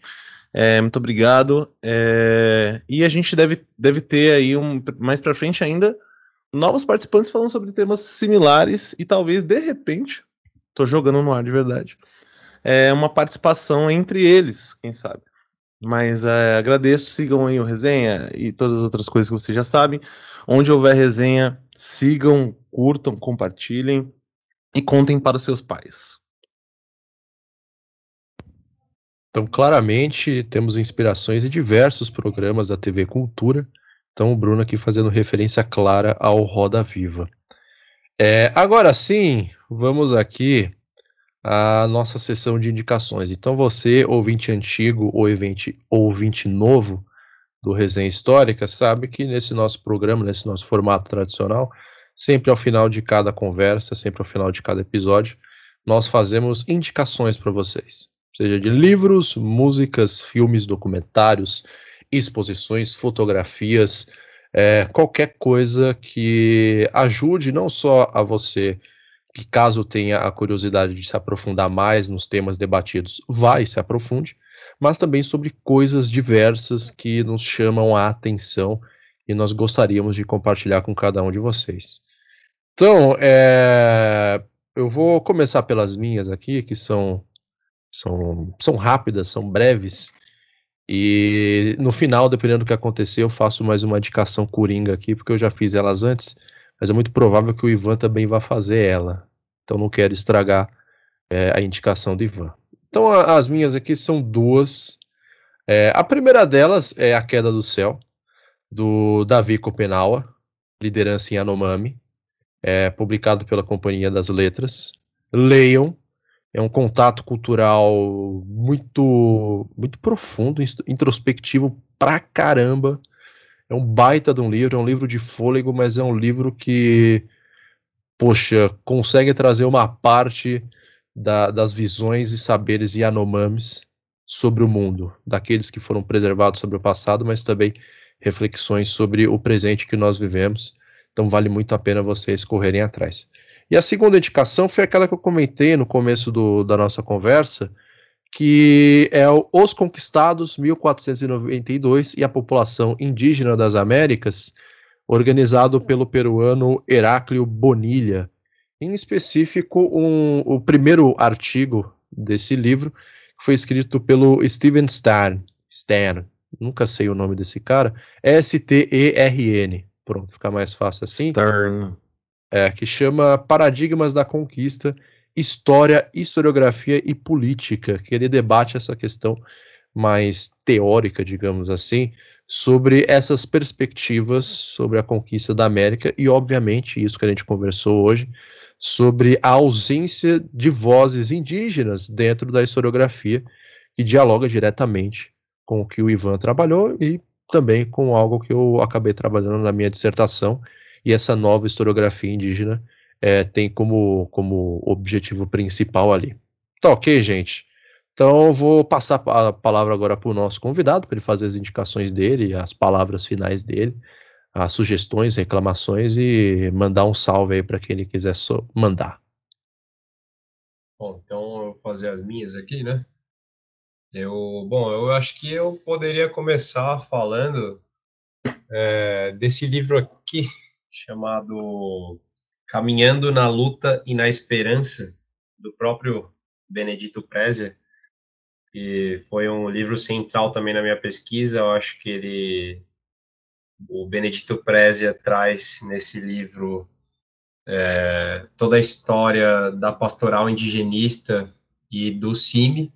É, muito obrigado. É, e a gente deve, deve ter aí um, mais para frente ainda novos participantes falando sobre temas similares e talvez de repente, tô jogando no ar de verdade, é uma participação entre eles, quem sabe. Mas é, agradeço, sigam aí o resenha e todas as outras coisas que vocês já sabem. Onde houver resenha, sigam, curtam, compartilhem e contem para os seus pais. Então, claramente, temos inspirações em diversos programas da TV Cultura. Então, o Bruno aqui fazendo referência clara ao Roda Viva. É, agora sim, vamos aqui à nossa sessão de indicações. Então, você, ouvinte antigo ou ouvinte, ouvinte novo, do Resenha Histórica sabe que nesse nosso programa, nesse nosso formato tradicional, sempre ao final de cada conversa, sempre ao final de cada episódio, nós fazemos indicações para vocês, seja de livros, músicas, filmes, documentários, exposições, fotografias, é, qualquer coisa que ajude não só a você que caso tenha a curiosidade de se aprofundar mais nos temas debatidos, vai se aprofunde, mas também sobre coisas diversas que nos chamam a atenção e nós gostaríamos de compartilhar com cada um de vocês. Então, é, eu vou começar pelas minhas aqui, que são, são, são rápidas, são breves. E no final, dependendo do que acontecer, eu faço mais uma indicação coringa aqui, porque eu já fiz elas antes, mas é muito provável que o Ivan também vá fazer ela. Então não quero estragar é, a indicação do Ivan. Então, a, as minhas aqui são duas. É, a primeira delas é A Queda do Céu, do Davi Kopenawa, Liderança em Anomami, é, publicado pela Companhia das Letras. Leiam, é um contato cultural muito, muito profundo, introspectivo pra caramba. É um baita de um livro, é um livro de fôlego, mas é um livro que, poxa, consegue trazer uma parte da, das visões e saberes Yanomamis sobre o mundo, daqueles que foram preservados sobre o passado, mas também reflexões sobre o presente que nós vivemos. Então vale muito a pena vocês correrem atrás. E a segunda indicação foi aquela que eu comentei no começo do, da nossa conversa, que é o Os Conquistados 1492 e a População Indígena das Américas, organizado pelo peruano Heráclio Bonilha, em específico, um, o primeiro artigo desse livro foi escrito pelo Steven Stern, Stern, nunca sei o nome desse cara, S-T-E-R-N, pronto, fica mais fácil assim. Stern. É, que chama Paradigmas da Conquista, História, Historiografia e Política, que ele debate essa questão mais teórica, digamos assim, sobre essas perspectivas sobre a conquista da América e, obviamente, isso que a gente conversou hoje, sobre a ausência de vozes indígenas dentro da historiografia, que dialoga diretamente com o que o Ivan trabalhou e também com algo que eu acabei trabalhando na minha dissertação, e essa nova historiografia indígena é, tem como, como objetivo principal ali. Tá ok, gente? Então vou passar a palavra agora para o nosso convidado, para ele fazer as indicações dele, as palavras finais dele, as sugestões, reclamações e mandar um salve aí para quem ele quiser so mandar. Bom, então eu vou fazer as minhas aqui, né? Eu, bom, eu acho que eu poderia começar falando é, desse livro aqui chamado Caminhando na Luta e na Esperança do próprio Benedito Prezia, que foi um livro central também na minha pesquisa. Eu acho que ele, o Benedito Prezia traz nesse livro é, toda a história da pastoral indigenista e do CIMI.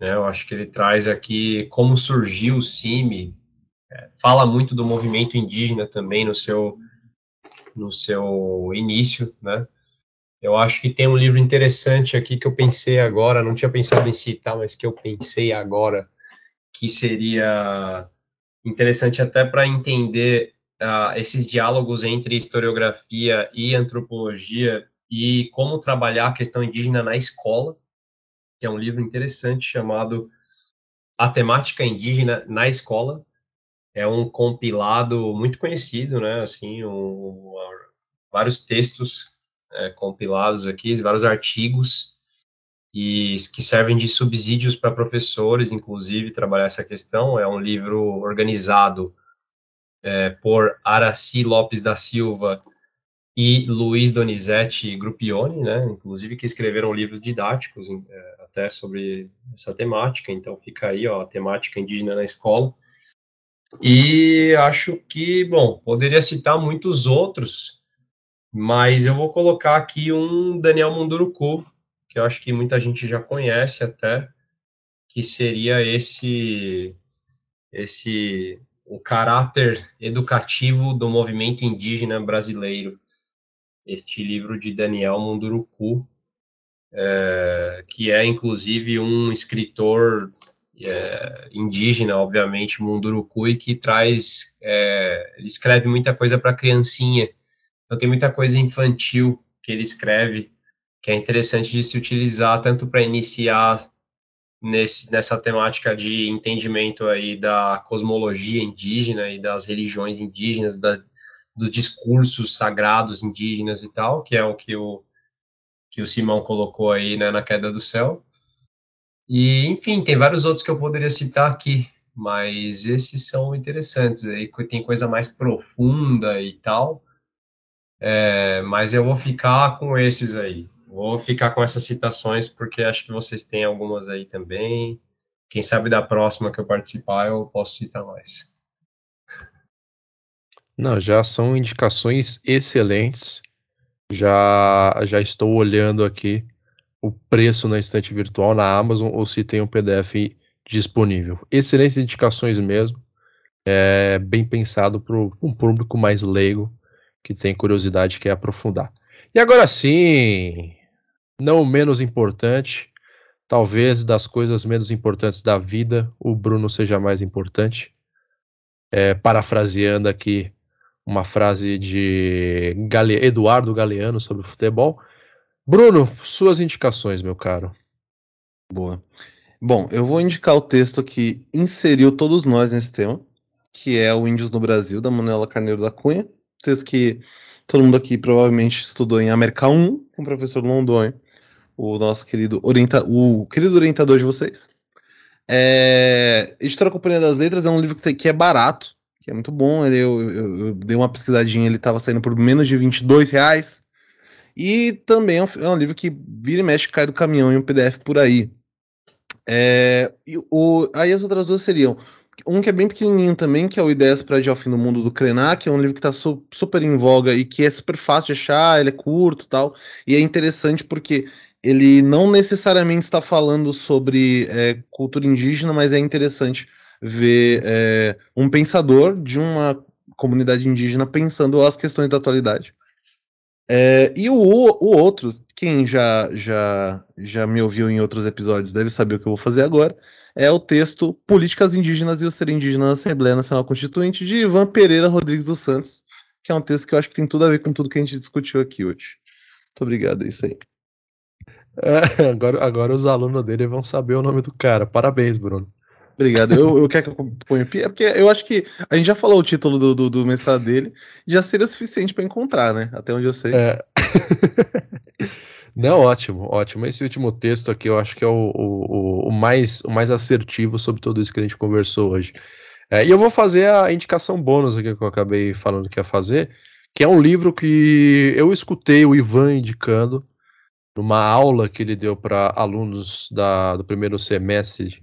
Né, eu acho que ele traz aqui como surgiu o CIMI, é, fala muito do movimento indígena também no seu, no seu início, né? Eu acho que tem um livro interessante aqui que eu pensei agora, não tinha pensado em citar, mas que eu pensei agora, que seria interessante até para entender uh, esses diálogos entre historiografia e antropologia e como trabalhar a questão indígena na escola, que é um livro interessante chamado A Temática Indígena na Escola. É um compilado muito conhecido, né? Assim, um, vários textos é, compilados aqui, vários artigos e que servem de subsídios para professores, inclusive, trabalhar essa questão. É um livro organizado é, por Araci Lopes da Silva e Luiz Donizete Gruppioni, né, inclusive que escreveram livros didáticos é, até sobre essa temática, então fica aí, ó, a temática indígena na escola. E acho que, bom, poderia citar muitos outros, mas eu vou colocar aqui um Daniel Munduruku, que eu acho que muita gente já conhece até, que seria esse esse o caráter educativo do movimento indígena brasileiro. Este livro de Daniel Munduruku, é, que é inclusive um escritor é, indígena, obviamente, Munduruku, e que traz, é, ele escreve muita coisa para criancinha. Então tem muita coisa infantil que ele escreve, que é interessante de se utilizar tanto para iniciar nesse, nessa temática de entendimento aí da cosmologia indígena e das religiões indígenas, da, dos discursos sagrados indígenas e tal, que é o que o, que o Simão colocou aí né, na queda do céu. E, enfim, tem vários outros que eu poderia citar aqui, mas esses são interessantes. Aí tem coisa mais profunda e tal, é, mas eu vou ficar com esses aí. Vou ficar com essas citações porque acho que vocês têm algumas aí também. Quem sabe da próxima que eu participar eu posso citar mais. Não, já são indicações excelentes. Já já estou olhando aqui o preço na estante virtual na Amazon ou se tem um PDF disponível. Excelentes indicações mesmo. É bem pensado para um público mais leigo que tem curiosidade quer aprofundar. E agora sim, não menos importante, talvez das coisas menos importantes da vida, o Bruno seja mais importante. É, parafraseando aqui uma frase de Gale... Eduardo Galeano sobre futebol. Bruno, suas indicações, meu caro. Boa. Bom, eu vou indicar o texto que inseriu todos nós nesse tema, que é o Índios no Brasil, da Manuela Carneiro da Cunha. Texto que todo mundo aqui provavelmente estudou em América 1, com o professor Londonho o nosso querido orienta, o querido orientador de vocês. É, Editora Companhia das Letras é um livro que, é barato, que é muito bom. Eu, eu, eu, dei uma pesquisadinha, ele estava saindo por menos de 22 reais. E também é um, é um, livro que vira e mexe, cai do caminhão em um PDF por aí. É, o, aí as outras duas seriam um que é bem pequenininho também, que é o Ideias para o Fim do Mundo do Krenak, é um livro que está su super em voga e que é super fácil de achar, ele é curto tal, e é interessante porque ele não necessariamente está falando sobre é, cultura indígena, mas é interessante ver é, um pensador de uma comunidade indígena pensando as questões da atualidade. É, e o, o outro, quem já, já, já me ouviu em outros episódios deve saber o que eu vou fazer agora, é o texto Políticas Indígenas e o Ser Indígena na Assembleia Nacional Constituinte, de Ivan Pereira Rodrigues dos Santos, que é um texto que eu acho que tem tudo a ver com tudo que a gente discutiu aqui hoje. Muito obrigado, é isso aí. É, agora, agora os alunos dele vão saber o nome do cara. Parabéns, Bruno. Obrigado. Eu, eu quero que eu ponha É porque eu acho que a gente já falou o título do, do, do mestrado dele, já seria suficiente para encontrar, né? Até onde eu sei. É. Não, ótimo, ótimo. Esse último texto aqui eu acho que é o, o, o, mais, o mais assertivo sobre tudo isso que a gente conversou hoje. É, e eu vou fazer a indicação bônus aqui que eu acabei falando que ia fazer, que é um livro que eu escutei o Ivan indicando numa aula que ele deu para alunos da, do primeiro semestre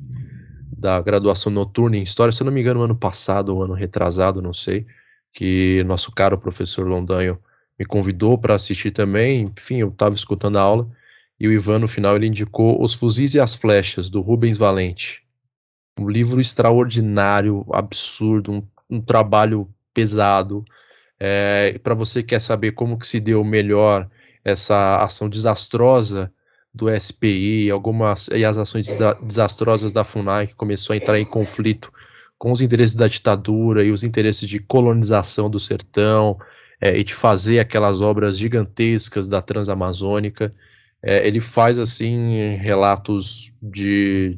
da graduação noturna em História, se eu não me engano, ano passado ou ano retrasado, não sei, que nosso caro professor Londanho me convidou para assistir também. Enfim, eu estava escutando a aula e o Ivan, no final, ele indicou Os Fuzis e as Flechas, do Rubens Valente. Um livro extraordinário, absurdo, um, um trabalho pesado. É, para você que quer saber como que se deu melhor essa ação desastrosa do SPI, algumas e as ações desastrosas da FUNAI que começou a entrar em conflito com os interesses da ditadura e os interesses de colonização do sertão, é, e de fazer aquelas obras gigantescas da Transamazônica. É, ele faz assim relatos de,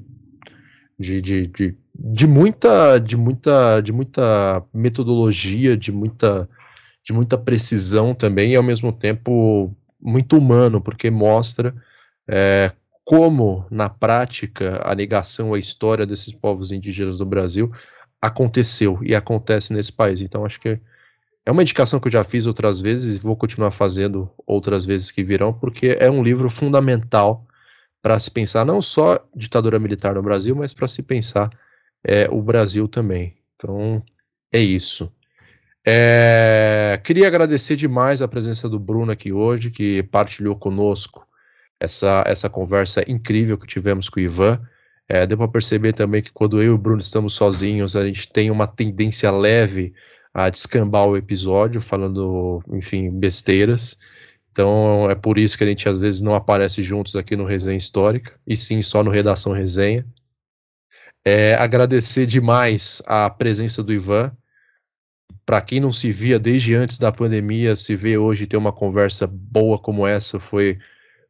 de, de, de, de, muita de muita de muita metodologia, de muita de muita precisão também e ao mesmo tempo muito humano, porque mostra é, como na prática a negação à história desses povos indígenas do Brasil aconteceu e acontece nesse país. Então acho que é uma indicação que eu já fiz outras vezes e vou continuar fazendo outras vezes que virão, porque é um livro fundamental para se pensar não só ditadura militar no Brasil, mas para se pensar é, o Brasil também. Então, é isso. É, queria agradecer demais a presença do Bruno aqui hoje, que partilhou conosco essa, essa conversa incrível que tivemos com o Ivan. É, deu para perceber também que quando eu e o Bruno estamos sozinhos, a gente tem uma tendência leve a descambar o episódio, falando, enfim, besteiras. Então é por isso que a gente às vezes não aparece juntos aqui no Resenha Histórica, e sim só no Redação Resenha. É, agradecer demais a presença do Ivan. Para quem não se via desde antes da pandemia, se vê hoje ter uma conversa boa como essa foi,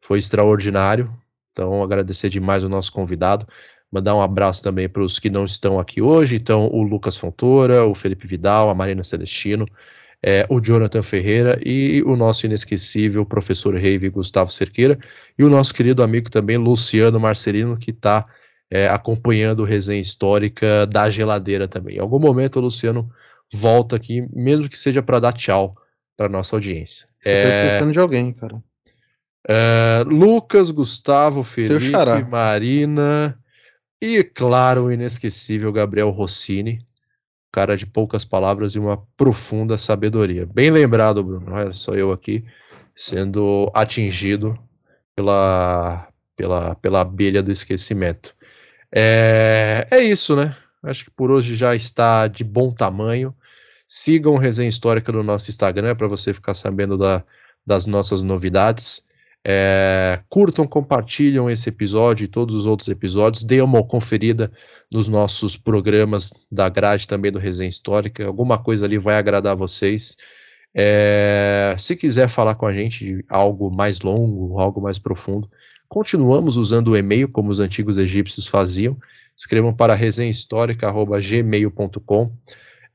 foi extraordinário. Então, agradecer demais o nosso convidado. Mandar um abraço também para os que não estão aqui hoje. Então, o Lucas Fontoura, o Felipe Vidal, a Marina Celestino, é, o Jonathan Ferreira e o nosso inesquecível professor Reive Gustavo Cerqueira e o nosso querido amigo também Luciano Marcelino, que está é, acompanhando o resenha histórica da geladeira também. Em algum momento o Luciano volta aqui, mesmo que seja para dar tchau para nossa audiência. Você está é... esquecendo de alguém, cara. É, Lucas, Gustavo, Felipe, Marina, e, claro, o inesquecível Gabriel Rossini, cara de poucas palavras e uma profunda sabedoria. Bem lembrado, Bruno, olha só eu aqui sendo atingido pela, pela, pela abelha do esquecimento. É, é isso, né? Acho que por hoje já está de bom tamanho. Sigam o Resenha Histórica no nosso Instagram para você ficar sabendo da, das nossas novidades. É, curtam, compartilham esse episódio e todos os outros episódios. Deem uma conferida nos nossos programas da grade também do Resenha Histórica. Alguma coisa ali vai agradar vocês. É, se quiser falar com a gente de algo mais longo, algo mais profundo, continuamos usando o e-mail como os antigos egípcios faziam. Escrevam para resenhahistórica.gmail.com.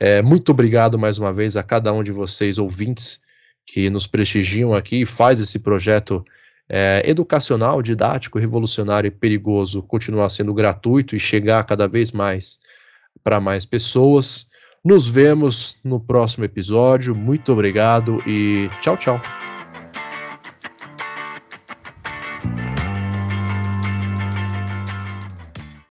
É, muito obrigado mais uma vez a cada um de vocês, ouvintes, que nos prestigiam aqui e faz esse projeto é, educacional, didático, revolucionário e perigoso continuar sendo gratuito e chegar cada vez mais para mais pessoas. Nos vemos no próximo episódio. Muito obrigado e tchau, tchau.